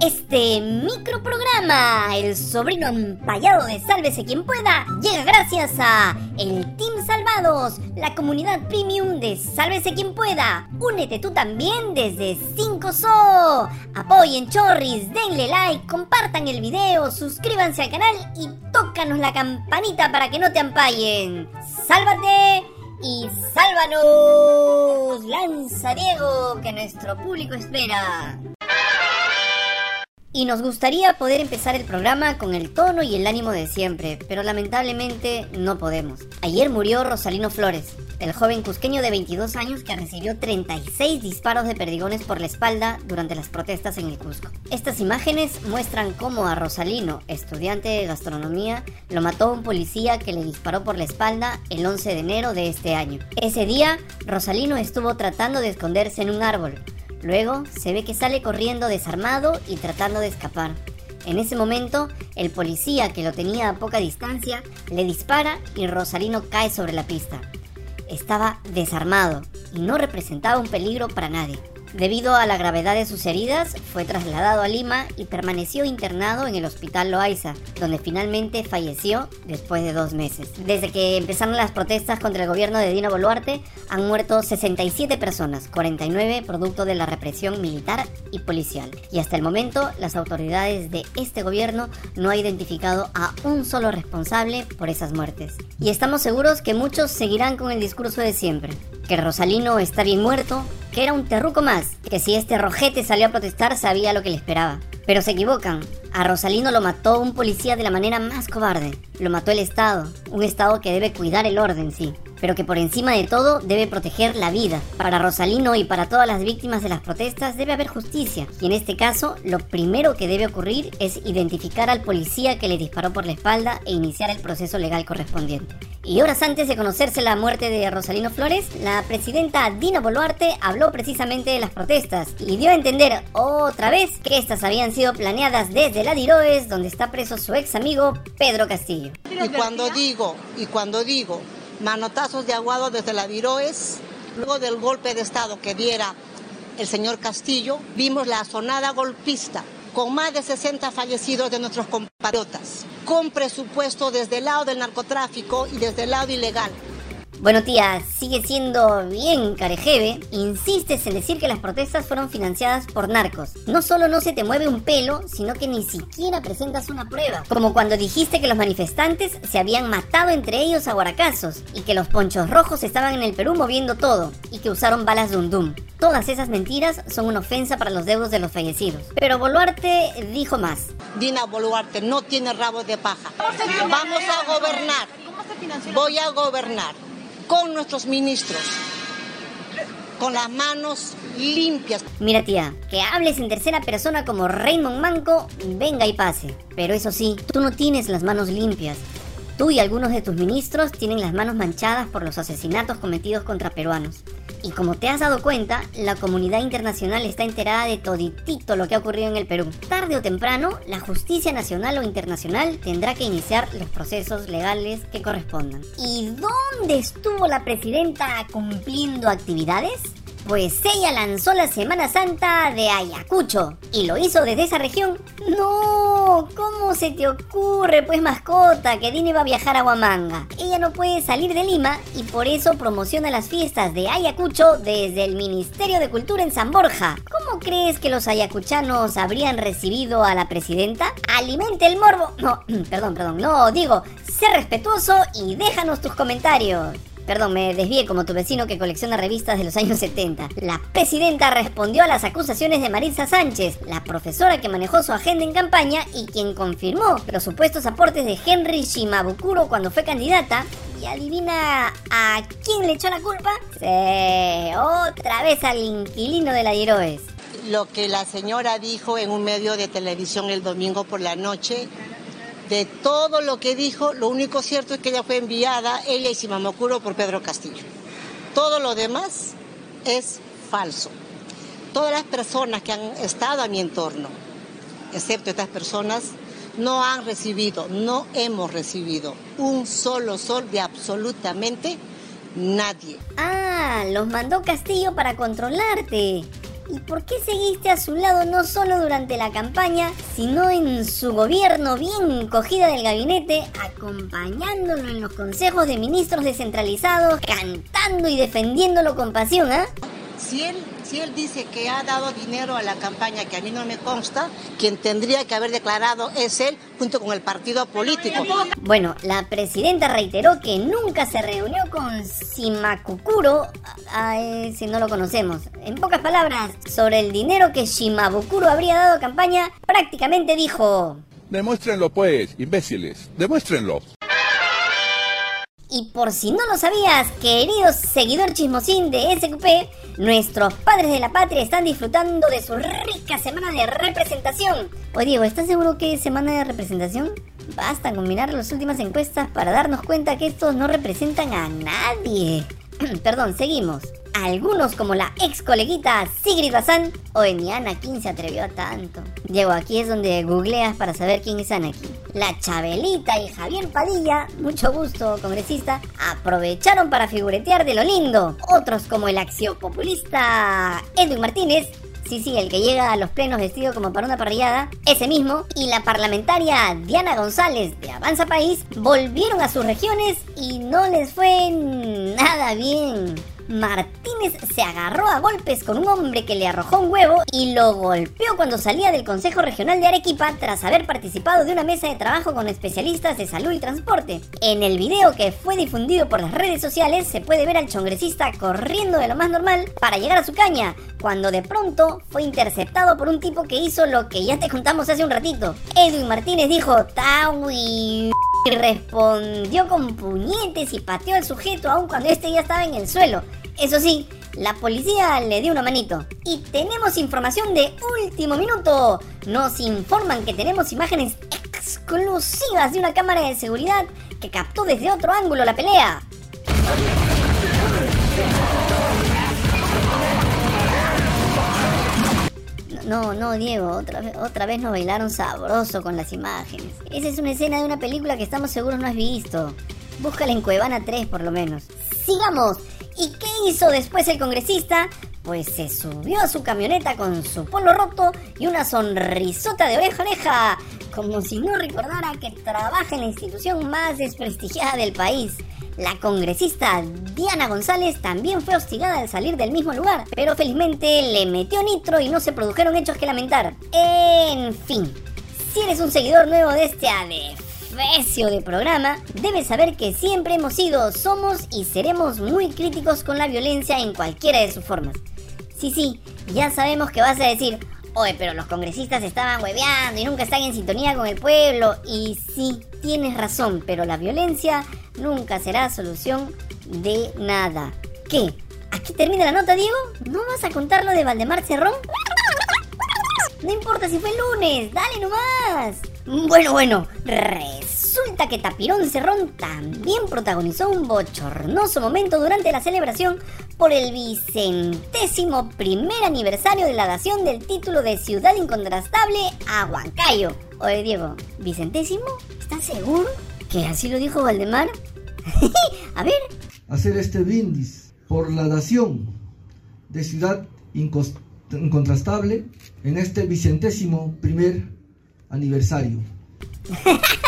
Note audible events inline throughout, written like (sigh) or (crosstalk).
Este microprograma, el sobrino empallado de Sálvese quien pueda, llega gracias a el Team Salvados, la comunidad premium de Sálvese quien pueda. Únete tú también desde 5SO. Apoyen Chorris, denle like, compartan el video, suscríbanse al canal y tócanos la campanita para que no te ampallen. ¡Sálvate! y sálvanos. Lanza Diego, que nuestro público espera. Y nos gustaría poder empezar el programa con el tono y el ánimo de siempre, pero lamentablemente no podemos. Ayer murió Rosalino Flores, el joven cusqueño de 22 años que recibió 36 disparos de perdigones por la espalda durante las protestas en el Cusco. Estas imágenes muestran cómo a Rosalino, estudiante de gastronomía, lo mató un policía que le disparó por la espalda el 11 de enero de este año. Ese día, Rosalino estuvo tratando de esconderse en un árbol, Luego se ve que sale corriendo desarmado y tratando de escapar. En ese momento, el policía que lo tenía a poca distancia le dispara y Rosalino cae sobre la pista. Estaba desarmado y no representaba un peligro para nadie. Debido a la gravedad de sus heridas, fue trasladado a Lima y permaneció internado en el Hospital Loaiza, donde finalmente falleció después de dos meses. Desde que empezaron las protestas contra el gobierno de Dina Boluarte, han muerto 67 personas, 49 producto de la represión militar y policial. Y hasta el momento, las autoridades de este gobierno no han identificado a un solo responsable por esas muertes. Y estamos seguros que muchos seguirán con el discurso de siempre, que Rosalino está bien muerto, que era un terruco más, que si este rojete salió a protestar sabía lo que le esperaba. Pero se equivocan. A Rosalino lo mató un policía de la manera más cobarde. Lo mató el Estado, un Estado que debe cuidar el orden, sí pero que por encima de todo debe proteger la vida. Para Rosalino y para todas las víctimas de las protestas debe haber justicia, y en este caso lo primero que debe ocurrir es identificar al policía que le disparó por la espalda e iniciar el proceso legal correspondiente. Y horas antes de conocerse la muerte de Rosalino Flores, la presidenta Dina Boluarte habló precisamente de las protestas y dio a entender otra vez que estas habían sido planeadas desde la Diroes, donde está preso su ex amigo Pedro Castillo. Y cuando digo, y cuando digo manotazos de aguado desde la Diroes. Luego del golpe de Estado que diera el señor Castillo, vimos la sonada golpista con más de 60 fallecidos de nuestros compatriotas, con presupuesto desde el lado del narcotráfico y desde el lado ilegal. Bueno tía, sigue siendo bien carejeve, insistes en decir que las protestas fueron financiadas por narcos. No solo no se te mueve un pelo, sino que ni siquiera presentas una prueba. Como cuando dijiste que los manifestantes se habían matado entre ellos a guaracazos y que los ponchos rojos estaban en el Perú moviendo todo y que usaron balas de undum. Todas esas mentiras son una ofensa para los deudos de los fallecidos. Pero Boluarte dijo más. Dina Boluarte no tiene rabo de paja. Vamos a gobernar. Voy a gobernar con nuestros ministros, con las manos limpias. Mira tía, que hables en tercera persona como Raymond Manco, venga y pase. Pero eso sí, tú no tienes las manos limpias. Tú y algunos de tus ministros tienen las manos manchadas por los asesinatos cometidos contra peruanos. Y como te has dado cuenta, la comunidad internacional está enterada de toditito lo que ha ocurrido en el Perú. Tarde o temprano, la justicia nacional o internacional tendrá que iniciar los procesos legales que correspondan. ¿Y dónde estuvo la presidenta cumpliendo actividades? Pues ella lanzó la Semana Santa de Ayacucho y lo hizo desde esa región. No, ¿cómo se te ocurre, pues mascota, que Dini va a viajar a Huamanga? Ella no puede salir de Lima y por eso promociona las fiestas de Ayacucho desde el Ministerio de Cultura en San Borja. ¿Cómo crees que los ayacuchanos habrían recibido a la presidenta? Alimente el morbo. No, (clears throat) perdón, perdón, no, digo, sé respetuoso y déjanos tus comentarios. Perdón, me desvié como tu vecino que colecciona revistas de los años 70. La presidenta respondió a las acusaciones de Marisa Sánchez, la profesora que manejó su agenda en campaña y quien confirmó los supuestos aportes de Henry Shimabukuro cuando fue candidata. ¿Y adivina a quién le echó la culpa? Sí, otra vez al inquilino de la Diroes. Lo que la señora dijo en un medio de televisión el domingo por la noche de todo lo que dijo, lo único cierto es que ella fue enviada, ella y Simamokuro, por Pedro Castillo. Todo lo demás es falso. Todas las personas que han estado a mi entorno, excepto estas personas, no han recibido, no hemos recibido un solo sol de absolutamente nadie. Ah, los mandó Castillo para controlarte. ¿Y por qué seguiste a su lado no solo durante la campaña, sino en su gobierno bien cogida del gabinete, acompañándolo en los consejos de ministros descentralizados, cantando y defendiéndolo con pasión, ¿ah? Si él, si él dice que ha dado dinero a la campaña, que a mí no me consta, quien tendría que haber declarado es él junto con el partido político. Bueno, la presidenta reiteró que nunca se reunió con Shimakukuro, a ese no lo conocemos. En pocas palabras, sobre el dinero que Shimabukuro habría dado a campaña, prácticamente dijo... Demuéstrenlo pues, imbéciles, demuéstrenlo. Y por si no lo sabías, queridos seguidor chismosín de SQP, nuestros padres de la patria están disfrutando de su rica semana de representación. Oye Diego, ¿estás seguro que es semana de representación? Basta con mirar las últimas encuestas para darnos cuenta que estos no representan a nadie. (clears throat) Perdón, seguimos. Algunos como la ex coleguita Sigrid Bazán o ni Anakin se atrevió a tanto. Diego, aquí es donde googleas para saber quién es Anakin. La Chabelita y Javier Padilla, mucho gusto congresista, aprovecharon para figuretear de lo lindo. Otros como el axiopopulista Edwin Martínez Sí, sí, el que llega a los plenos vestido como para una parrillada, ese mismo, y la parlamentaria Diana González de Avanza País volvieron a sus regiones y no les fue nada bien. Martínez se agarró a golpes con un hombre que le arrojó un huevo y lo golpeó cuando salía del Consejo Regional de Arequipa tras haber participado de una mesa de trabajo con especialistas de salud y transporte. En el video que fue difundido por las redes sociales se puede ver al chongresista corriendo de lo más normal para llegar a su caña, cuando de pronto fue interceptado por un tipo que hizo lo que ya te contamos hace un ratito. Edwin Martínez dijo, Tawi y respondió con puñetes y pateó al sujeto aun cuando este ya estaba en el suelo. Eso sí, la policía le dio una manito. Y tenemos información de último minuto. Nos informan que tenemos imágenes exclusivas de una cámara de seguridad que captó desde otro ángulo la pelea. No, no, Diego, otra vez, otra vez nos bailaron sabroso con las imágenes. Esa es una escena de una película que estamos seguros no has visto. Búscala en Cuevana 3 por lo menos. ¡Sigamos! ¿Y qué hizo después el congresista? Pues se subió a su camioneta con su polo roto y una sonrisota de oreja a oreja, como si no recordara que trabaja en la institución más desprestigiada del país. La congresista Diana González también fue hostigada al salir del mismo lugar, pero felizmente le metió nitro y no se produjeron hechos que lamentar. En fin, si eres un seguidor nuevo de este ADF de programa, debes saber que siempre hemos sido, somos y seremos muy críticos con la violencia en cualquiera de sus formas. Sí, sí, ya sabemos que vas a decir, oye, pero los congresistas estaban hueveando y nunca están en sintonía con el pueblo. Y sí, tienes razón, pero la violencia nunca será solución de nada. ¿Qué? ¿Aquí termina la nota, Diego? ¿No vas a contar lo de Valdemar Cerrón? No importa si fue el lunes, dale nomás. Bueno, bueno, resulta que Tapirón Cerrón también protagonizó un bochornoso momento durante la celebración por el vicentésimo primer aniversario de la dación del título de Ciudad Incontrastable a Huancayo. Oye, Diego, ¿vicentésimo? ¿Estás seguro que así lo dijo Valdemar? (laughs) a ver. Hacer este brindis por la dación de Ciudad Incontrastable en este vicentésimo primer aniversario. (laughs)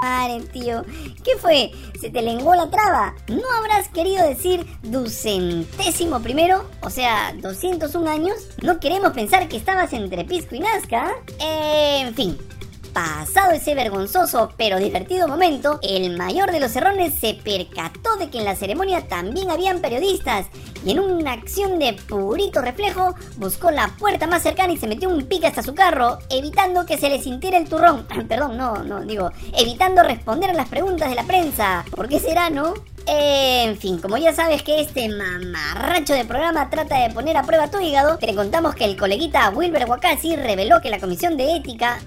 Madre, tío. ¿Qué fue? ¿Se te lenguó la traba? ¿No habrás querido decir ducentésimo primero? O sea, 201 años. No queremos pensar que estabas entre Pisco y Nazca. en fin. Pasado ese vergonzoso pero divertido momento, el mayor de los cerrones se percató de que en la ceremonia también habían periodistas y en una acción de purito reflejo buscó la puerta más cercana y se metió un pique hasta su carro, evitando que se le sintiera el turrón. (clears throat) Perdón, no, no, digo, evitando responder a las preguntas de la prensa. ¿Por qué será, no? En fin, como ya sabes que este mamarracho de programa trata de poner a prueba tu hígado, te contamos que el coleguita Wilber Wakasi reveló que la Comisión de Ética.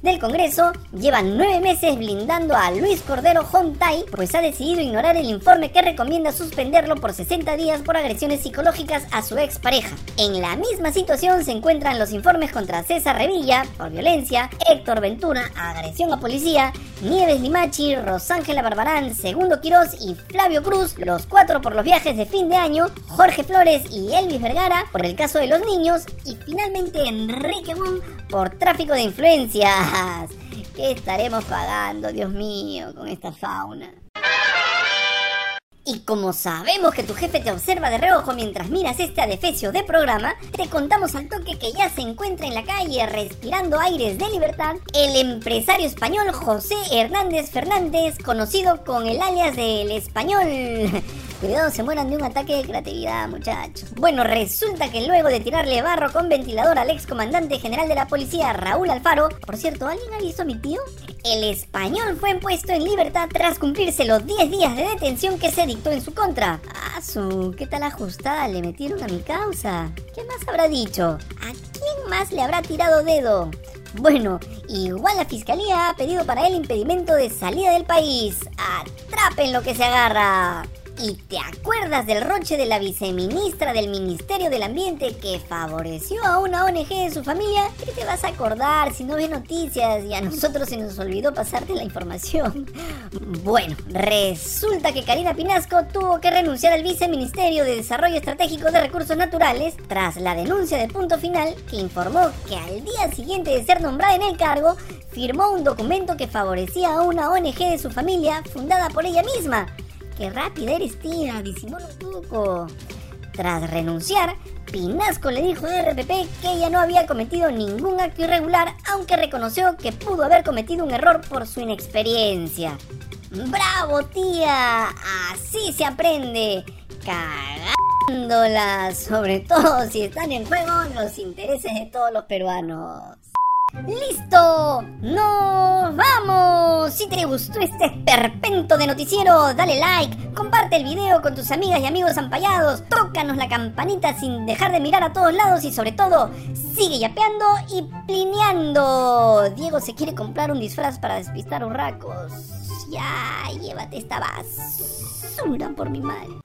Del Congreso, lleva nueve meses blindando a Luis Cordero Hontai, pues ha decidido ignorar el informe que recomienda suspenderlo por 60 días por agresiones psicológicas a su expareja. En la misma situación se encuentran los informes contra César Revilla, por violencia, Héctor Ventura, agresión a policía, Nieves Limachi, Rosángela Barbarán, Segundo Quirós y Flavio Cruz, los cuatro por los viajes de fin de año, Jorge Flores y Elvis Vergara por el caso de los niños y finalmente Enrique Wong por tráfico de influencias. ¿Qué estaremos pagando, Dios mío, con esta fauna? Y como sabemos que tu jefe te observa de reojo mientras miras este adefesio de programa, te contamos al toque que ya se encuentra en la calle respirando aires de libertad el empresario español José Hernández Fernández, conocido con el alias del español. Cuidado, se mueran de un ataque de creatividad, muchachos. Bueno, resulta que luego de tirarle barro con ventilador al ex comandante general de la policía, Raúl Alfaro, por cierto, ¿alguien ha visto a mi tío? El español fue puesto en libertad tras cumplirse los 10 días de detención que se dictó en su contra. Ah, su, ¿qué tal ajustada le metieron a mi causa? ¿Qué más habrá dicho? ¿A quién más le habrá tirado dedo? Bueno, igual la fiscalía ha pedido para él impedimento de salida del país. Atrapen lo que se agarra. ¿Y te acuerdas del roche de la viceministra del Ministerio del Ambiente que favoreció a una ONG de su familia? ¿Qué te vas a acordar si no ves noticias y a nosotros se nos olvidó pasarte la información? (laughs) Bueno, resulta que Karina Pinasco tuvo que renunciar al Viceministerio de Desarrollo Estratégico de Recursos Naturales tras la denuncia de punto final que informó que al día siguiente de ser nombrada en el cargo, firmó un documento que favorecía a una ONG de su familia fundada por ella misma qué rápida eres, tía, disimula un poco. Tras renunciar, Pinasco le dijo a RPP que ella no había cometido ningún acto irregular, aunque reconoció que pudo haber cometido un error por su inexperiencia. ¡Bravo, tía! Así se aprende. Cagándola, sobre todo si están en juego los intereses de todos los peruanos. ¡Listo! ¡Nos vamos! Si te gustó este esperpento de noticiero, dale like, comparte el video con tus amigas y amigos ampallados, tócanos la campanita sin dejar de mirar a todos lados y sobre todo, sigue yapeando y plineando. Diego se quiere comprar un disfraz para despistar urracos. Ya, llévate esta basura por mi madre.